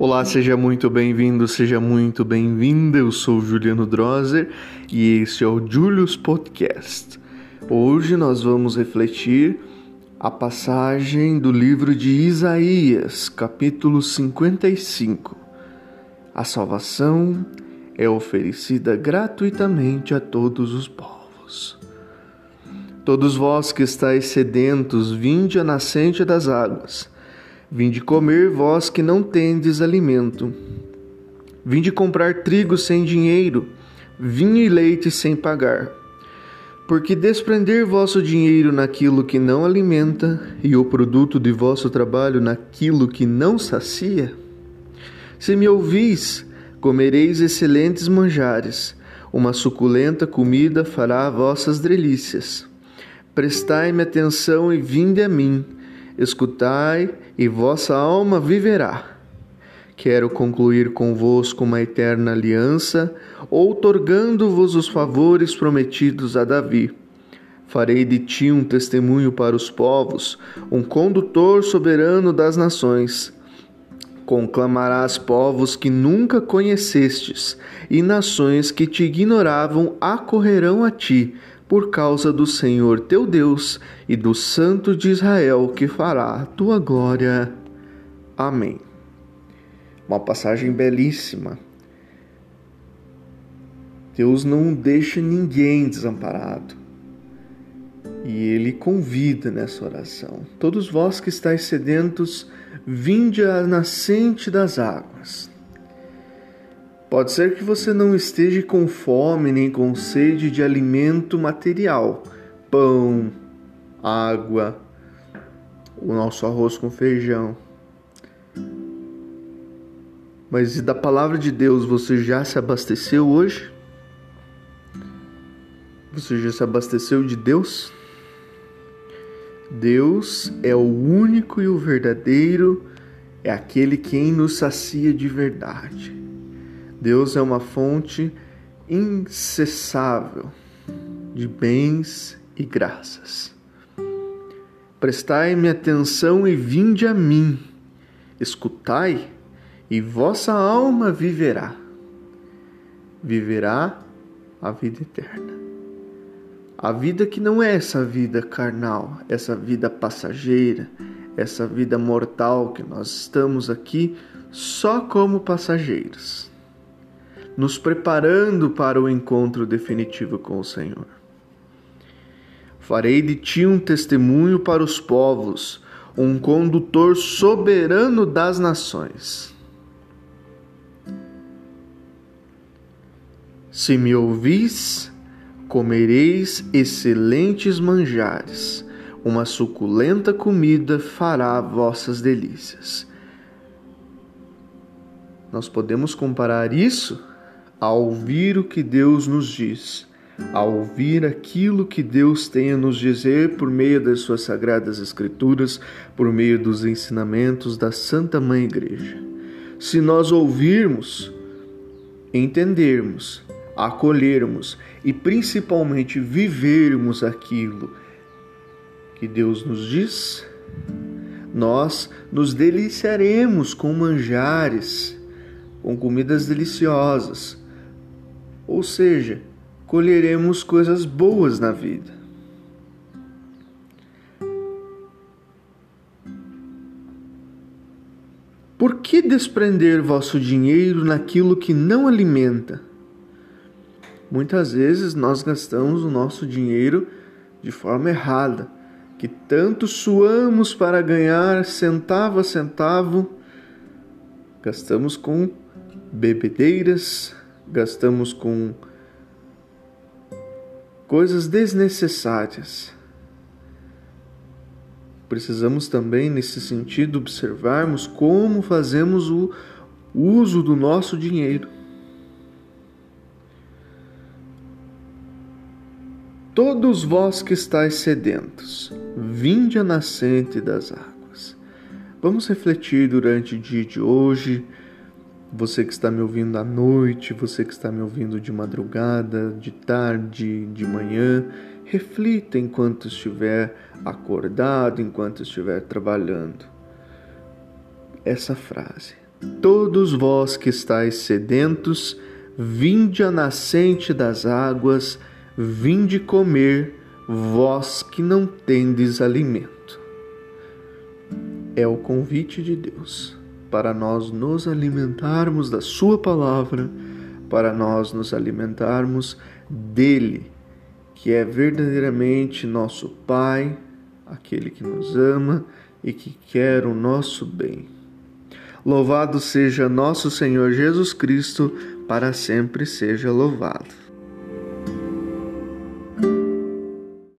Olá, seja muito bem-vindo, seja muito bem-vinda. Eu sou Juliano Drozer e esse é o Julius Podcast. Hoje nós vamos refletir a passagem do livro de Isaías, capítulo 55. A salvação é oferecida gratuitamente a todos os povos. Todos vós que estáis sedentos, vinde à nascente das águas. Vinde comer vós que não tendes alimento. Vinde comprar trigo sem dinheiro, vinho e leite sem pagar. Porque desprender vosso dinheiro naquilo que não alimenta e o produto de vosso trabalho naquilo que não sacia? Se me ouvis, comereis excelentes manjares, uma suculenta comida fará vossas delícias. Prestai-me atenção e vinde a mim escutai, e vossa alma viverá. Quero concluir convosco uma eterna aliança, outorgando-vos os favores prometidos a Davi. Farei de ti um testemunho para os povos, um condutor soberano das nações. Conclamarás povos que nunca conhecestes, e nações que te ignoravam acorrerão a ti, por causa do Senhor teu Deus e do Santo de Israel que fará tua glória. Amém. Uma passagem belíssima. Deus não deixa ninguém desamparado. E ele convida nessa oração: Todos vós que estáis sedentos, vinde à nascente das águas. Pode ser que você não esteja com fome nem com sede de alimento material, pão, água, o nosso arroz com feijão. Mas da palavra de Deus você já se abasteceu hoje? Você já se abasteceu de Deus? Deus é o único e o verdadeiro, é aquele quem nos sacia de verdade. Deus é uma fonte incessável de bens e graças. Prestai-me atenção e vinde a mim. Escutai, e vossa alma viverá. Viverá a vida eterna. A vida que não é essa vida carnal, essa vida passageira, essa vida mortal que nós estamos aqui só como passageiros nos preparando para o encontro definitivo com o Senhor. Farei de ti um testemunho para os povos, um condutor soberano das nações. Se me ouvis, comereis excelentes manjares, uma suculenta comida fará vossas delícias. Nós podemos comparar isso a ouvir o que Deus nos diz, a ouvir aquilo que Deus tem a nos dizer por meio das suas sagradas escrituras, por meio dos ensinamentos da Santa Mãe Igreja. Se nós ouvirmos, entendermos, acolhermos e principalmente vivermos aquilo que Deus nos diz, nós nos deliciaremos com manjares, com comidas deliciosas, ou seja, colheremos coisas boas na vida. Por que desprender vosso dinheiro naquilo que não alimenta? Muitas vezes nós gastamos o nosso dinheiro de forma errada, que tanto suamos para ganhar centavo a centavo, gastamos com bebedeiras, gastamos com coisas desnecessárias. Precisamos também, nesse sentido, observarmos como fazemos o uso do nosso dinheiro. Todos vós que estáis sedentos, vinde à nascente das águas. Vamos refletir durante o dia de hoje você que está me ouvindo à noite, você que está me ouvindo de madrugada, de tarde, de manhã, reflita enquanto estiver acordado, enquanto estiver trabalhando. Essa frase: Todos vós que estáis sedentos, vinde à nascente das águas, vinde comer, vós que não tendes alimento. É o convite de Deus para nós nos alimentarmos da Sua palavra, para nós nos alimentarmos dele, que é verdadeiramente nosso Pai, aquele que nos ama e que quer o nosso bem. Louvado seja nosso Senhor Jesus Cristo, para sempre seja louvado.